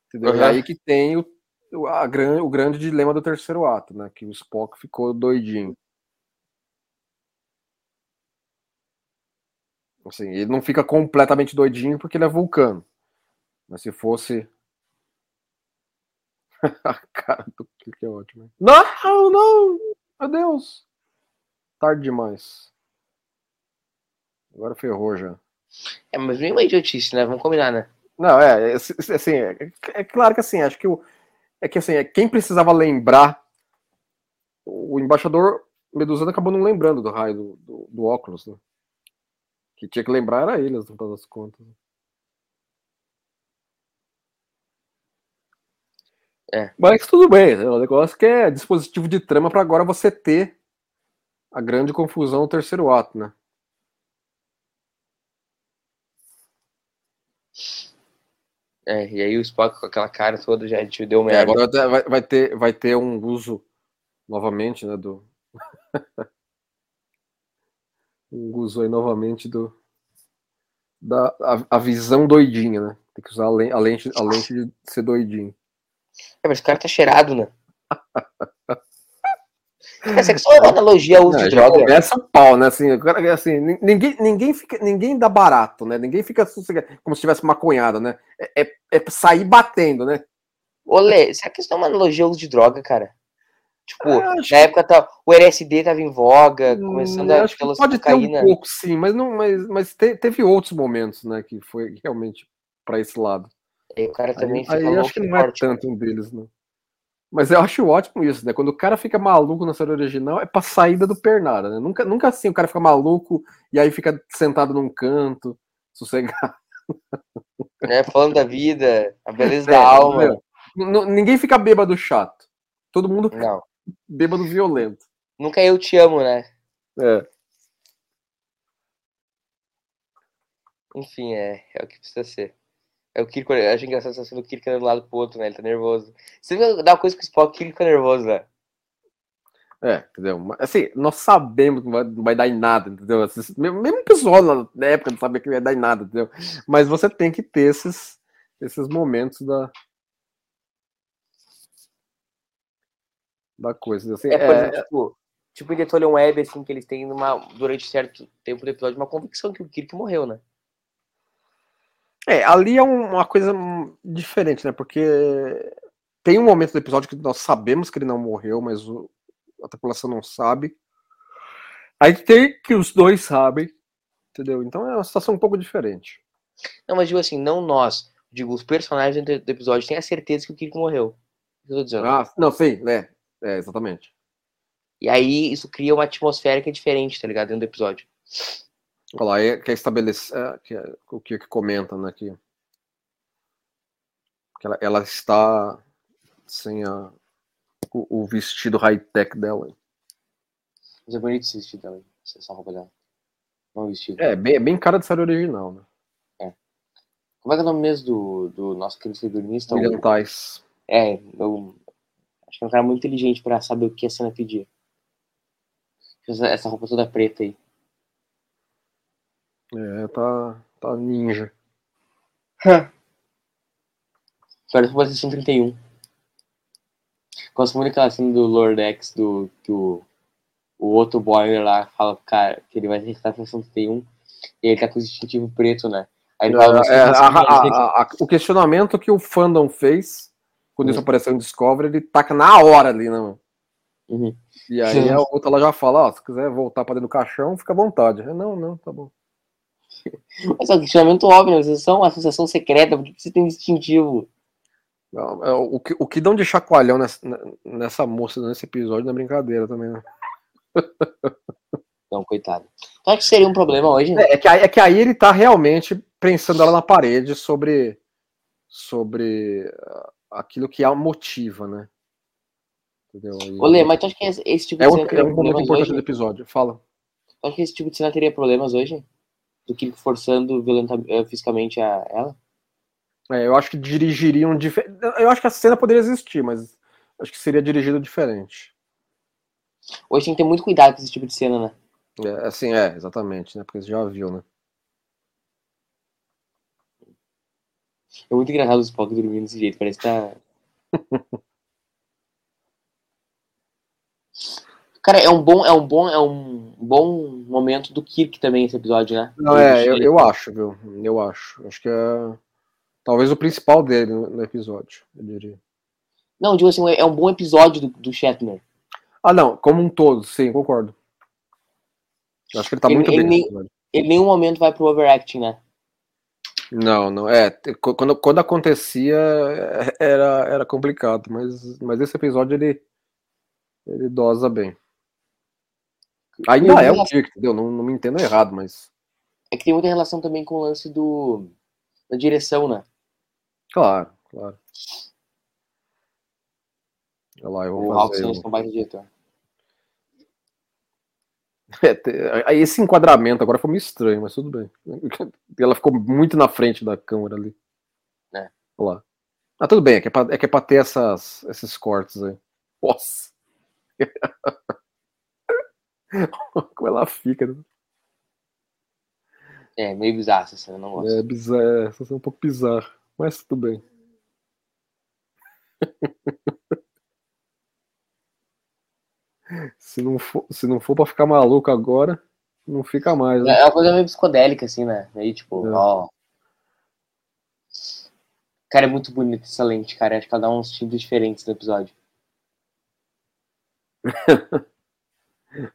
Entendeu? E Uhum. aí que tem o, a gran, o grande dilema do terceiro ato, né? Que o Spock ficou doidinho. Assim, ele não fica completamente doidinho porque ele é vulcano. Mas se fosse. a cara do que é ótimo. Não, não! Meu Deus! Tarde demais. Agora ferrou já. É, mas meio uma idiotice, né? Vamos combinar, né? Não, é, é, assim, é, é claro que assim, acho que o. É que assim, é, quem precisava lembrar. O embaixador Medusano acabou não lembrando do raio do, do, do óculos, né? Que tinha que lembrar era ele, no final das contas. É. Mas tudo bem, né? o negócio que é dispositivo de trama para agora você ter a grande confusão no terceiro ato, né? É, e aí o Spock com aquela cara toda já te deu É, merda. agora vai- vai, vai ter, vai ter um uso novamente, né, do uso aí novamente do da a, a visão doidinha, né? Tem que usar a lente, a lente, a lente de ser doidinho. É, mas o cara tá cheirado, né? Essa aqui só é uma analogia ao uso de droga. começa o pau, né? Assim, o cara- assim, nin- ninguém, ninguém, fica, ninguém dá barato, né? Ninguém fica como se tivesse maconhada, né? É, é, é sair batendo, né? Olê, será que isso não é uma analogia ao uso de droga, cara? Tipo, Ah, na época tá, o LSD tava em voga, começando Hum, a acho pela pode ter cocaína. um pouco, sim, mas não, mas, mas te- teve outros momentos, né, que foi realmente para esse lado. Aí o cara também Aí, aí acho que e não é forte. tanto um deles, não. Mas eu acho ótimo isso, né? Quando o cara fica maluco na série original, é pra saída do pernada, né? Nunca, nunca assim o cara fica maluco e aí fica sentado num canto, sossegado. né? Falando da vida, a beleza É, da alma. meu, n- ninguém fica bêbado chato. Todo mundo Não. Bêbado violento. Nunca eu te amo, né? É. Enfim, é, é o que precisa ser. É o Kirk, eu acho engraçado essa cena do Kirk andando de um lado pro outro, né? Ele tá nervoso. Você viu dá uma coisa que o Spock, o Kirk fica nervoso, né? É, entendeu? Assim, nós sabemos que não vai, não vai dar em nada, entendeu? Assim, Mesmo o pessoal na- na época não sabia que não ia dar em nada, entendeu? Mas você tem que ter esses, esses momentos da. Da coisa. Assim, É, por é, exemplo, tipo, tipo em Detolian Web, assim, que eles têm numa, durante certo tempo do episódio uma convicção que o Kirk morreu, né? É, ali é um- uma coisa diferente, né? Porque tem um momento do episódio que nós sabemos que ele não morreu, mas o- a tripulação não sabe. Aí tem que os dois sabem, entendeu? Então é uma situação um pouco diferente. Não, mas digo assim, não nós. Digo, os personagens do episódio têm a certeza que o Kirk morreu. O que eu tô dizendo. Ah, não, sim, né? É, exatamente. E aí isso cria uma atmosfera que é diferente, tá ligado? Dentro do episódio. Olha lá, é, quer estabelecer é, que é o que, que comenta, né? Que, que ela, ela está sem a, o, o vestido high-tech dela. Mas é bonito esse vestido dela. Essa roupa dela. Não o vestido. É, bem, bem cara de série original, né? Como é que é o nome mesmo do, do nosso querido figurinista? O- William Tice. É, eu acho que é um cara muito inteligente pra saber o que a cena pedia. Essa, roupa toda preta aí. É, tá, tá ninja. Parece uma sessão 31. Gosto muito daquela cena do Lord X, do, que o, o outro boiler lá fala pro cara que ele vai restar a sessão 31 e ele tá com o distintivo preto, né? Aí ele fala, "Você É, não a- que-" a- a- o questionamento que o fandom fez quando isso Hum. apareceu em Discovery, ele taca na hora ali, né? mano? Uhum. E aí Sim. a outra ela já fala, ó, se quiser voltar pra dentro do caixão, fica à vontade. Eu, Não, não, tá bom. Mas é um questionamento óbvio, né? Vocês são uma associação secreta, por que que você tem distintivo? Não, é, o, que, o que dão de chacoalhão nessa, nessa moça nesse episódio não é brincadeira também, né? Não, coitado. Tu acha que seria um problema hoje? É, é que, aí- é que aí ele tá realmente prensando ela na parede sobre, sobre aquilo que a motiva, né? Entendeu? E- Ô, Lê, mas tu acha que esse, tipo de é um, cena é um momento importante hoje? do episódio. Fala. Tu acha que esse tipo de cena teria problemas hoje? Do que forçando violenta, eh, fisicamente a ela? É, eu acho que dirigiriam diferente. Eu acho que a cena poderia existir, mas acho que seria dirigido diferente. Hoje tem que ter muito cuidado com esse tipo de cena, né? É, assim, é, exatamente, né? Porque você já viu, né? É muito engraçado os Spock dormindo desse jeito, parece que tá. Cara, é um bom, é um bom, é um bom momento do Kirk também esse episódio, né? Não, é, eu, eu acho, viu? Eu acho. Acho que é talvez o principal dele no, episódio, eu diria. Não, digo assim, é um bom episódio do, do Shatner. Ah, não, como um todo, sim, concordo. Eu acho que ele tá Ele- muito ele bem. nem-. Ele em nenhum momento vai pro overacting, né? Não, não, é. Quando, quando acontecia é, era, era complicado, mas, mas esse episódio ele, ele dosa bem. Ainda Eu é o a- Kirk, entendeu? Não, não me entenda errado, mas. É que tem muita relação também com o lance do. da direção, né? Claro, claro. Olha lá, eu O vou Ralph fazer. Um- que é um baita diretor. É, esse enquadramento agora foi meio estranho, mas tudo bem. Ela ficou muito na frente da câmera ali. É. Olha lá. Ah, tudo bem, é que é pra, é que é pra ter essas, esses cortes aí. Nossa! Como ela fica. né? É, meio bizarro essa cena, não gosto. É bizarro, é, essa é um pouco bizarro, mas tudo bem. se, não for, se não for pra ficar maluco agora, não fica mais. Né? É uma coisa meio psicodélica, assim, né? Aí, tipo, É. ó. Cara, é muito bonito essa lente, cara. Acho que ela dá uns tintos diferentes no episódio.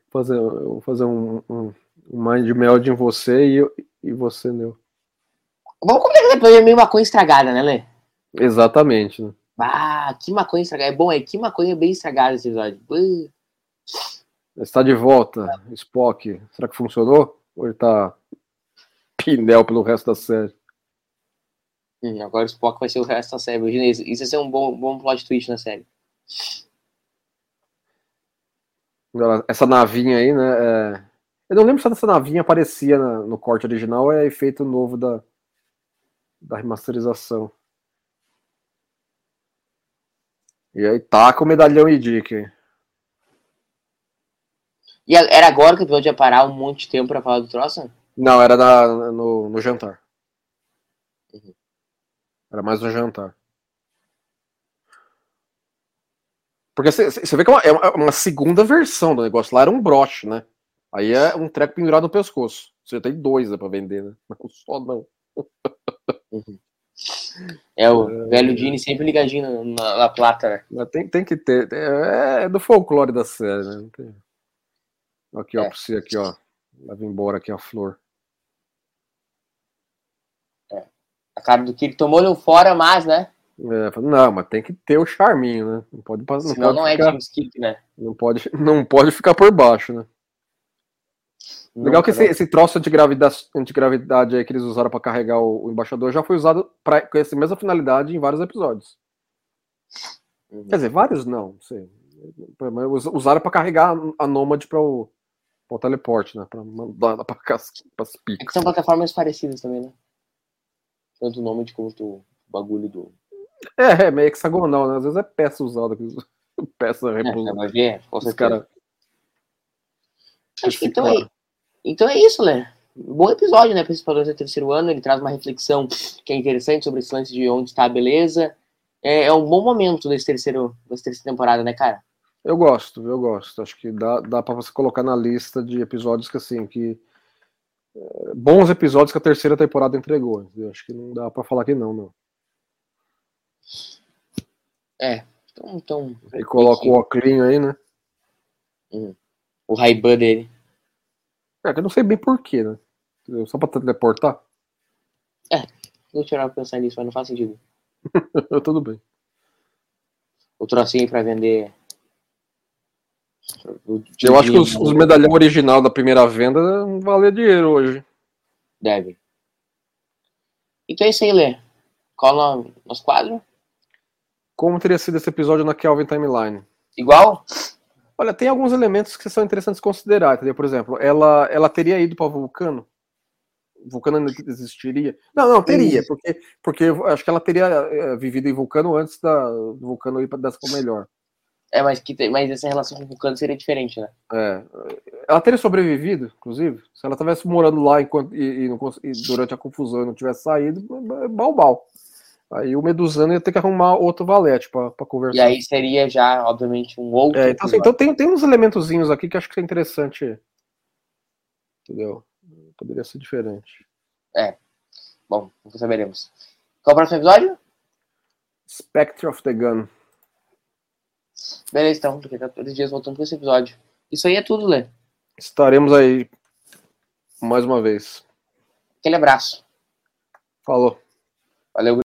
fazer, eu vou fazer um, um, um mind meld em você e, eu, e você meu. Vamos combinar depois, é meio maconha estragada, né, Lê? Exatamente. Né? Ah, que maconha estragada. É bom, é que maconha bem estragada esse episódio. Uh, Está de volta, Spock. Será que funcionou? Ou ele tá pinel pelo resto da série? Hum, agora o Spock vai ser o resto da série. Imagina isso. Isso ia ser um bom, bom plot twist na série. Essa navinha aí, né? é- Eu não lembro se essa navinha aparecia no corte original ou é efeito novo da, da remasterização. E aí taca o medalhão e Dick. E era agora que o episódio ia parar um monte de tempo pra falar do troço? Não, era na- no, no jantar. Uhum. Era mais no jantar. Porque você vê que é uma, é uma- segunda versão do negócio. Lá era um broche, né? Aí é um treco pendurado no pescoço. Você tem dois né, pra vender, né? Não só não. É o velho Dini sempre ligadinho na, na plata, né? Tem, tem que ter. É, é do folclore da série, né? Não tem- Aqui, ó, É. pra você aqui, ó. Leva embora aqui a flor. A cara do Kirk tomou ele fora, mas, né? É, não, mas tem que ter o charminho, né? Não pode passar. Não Senão pode, não é ficar, James Kirk, né? não, pode, não pode ficar por baixo, né? Legal que esse, esse troço antigravidade, antigravidade aí que eles usaram pra carregar o, o embaixador já foi usado pra, com essa mesma finalidade em vários episódios. Uhum. Quer dizer, vários não, não sei. Usaram pra carregar a Nômade para o, pro teleporte, né? Pra mandar ela pra cas- pras É picas. que são plataformas parecidas também, né? Tanto o nome de quanto o bagulho do. É, é meio hexagonal, né? Às vezes é peça usada, peça É, ver, com Os caras. Acho que então é, então é isso, Lê. Bom episódio, né? Padrões do terceiro ano. Ele traz uma reflexão que é interessante sobre esse lance de onde está a beleza. É, é um bom momento desse terceiro, dessa terceira temporada, né, cara? Eu gosto, eu gosto. Acho que dá, dá pra você colocar na lista de episódios que, assim, que. é, bons episódios que a terceira temporada entregou. Eu acho que não dá pra falar que não, não. Então, então E coloca o Oclinho aí, né? o Ray-Ban dele. É, que eu não sei bem porquê, né? Entendeu? Só pra teleportar? Vou tirar pra pensar nisso, mas não faz sentido. Tudo bem. O trocinho pra vender. O Eu acho que os, os medalhão original da primeira venda não valia dinheiro hoje. Deve. Então é isso aí, Lê. Cola no nosso quadro. Como teria sido esse episódio na Kelvin Timeline? Igual? Olha, tem alguns elementos que são interessantes considerar, entendeu? Por exemplo, ela, ela teria ido para Vulcano? Vulcano ainda existiria? Não, não, teria, porque, porque acho que ela teria eh, vivido em Vulcano antes da do Vulcano ir para dessa melhor. É, mas, que, mas essa relação com o Vulcano seria diferente, né? É. Ela teria sobrevivido, inclusive, se ela estivesse morando lá enquanto, e, e não e durante a confusão e não tivesse saído, bal-bal. Aí o Medusano ia ter que arrumar outro valete para conversar. E aí seria já, obviamente, um outro. É, então, assim, então tem, tem uns elementozinhos aqui que acho que é interessante. Entendeu? Poderia ser diferente. Bom, nunca saberemos. Qual é o próximo episódio? Spectre of the Gun. Beleza, então, porque 14 dias voltando com esse episódio. Isso aí é tudo, Lê. Estaremos aí mais uma vez. Aquele abraço. Falou. Valeu,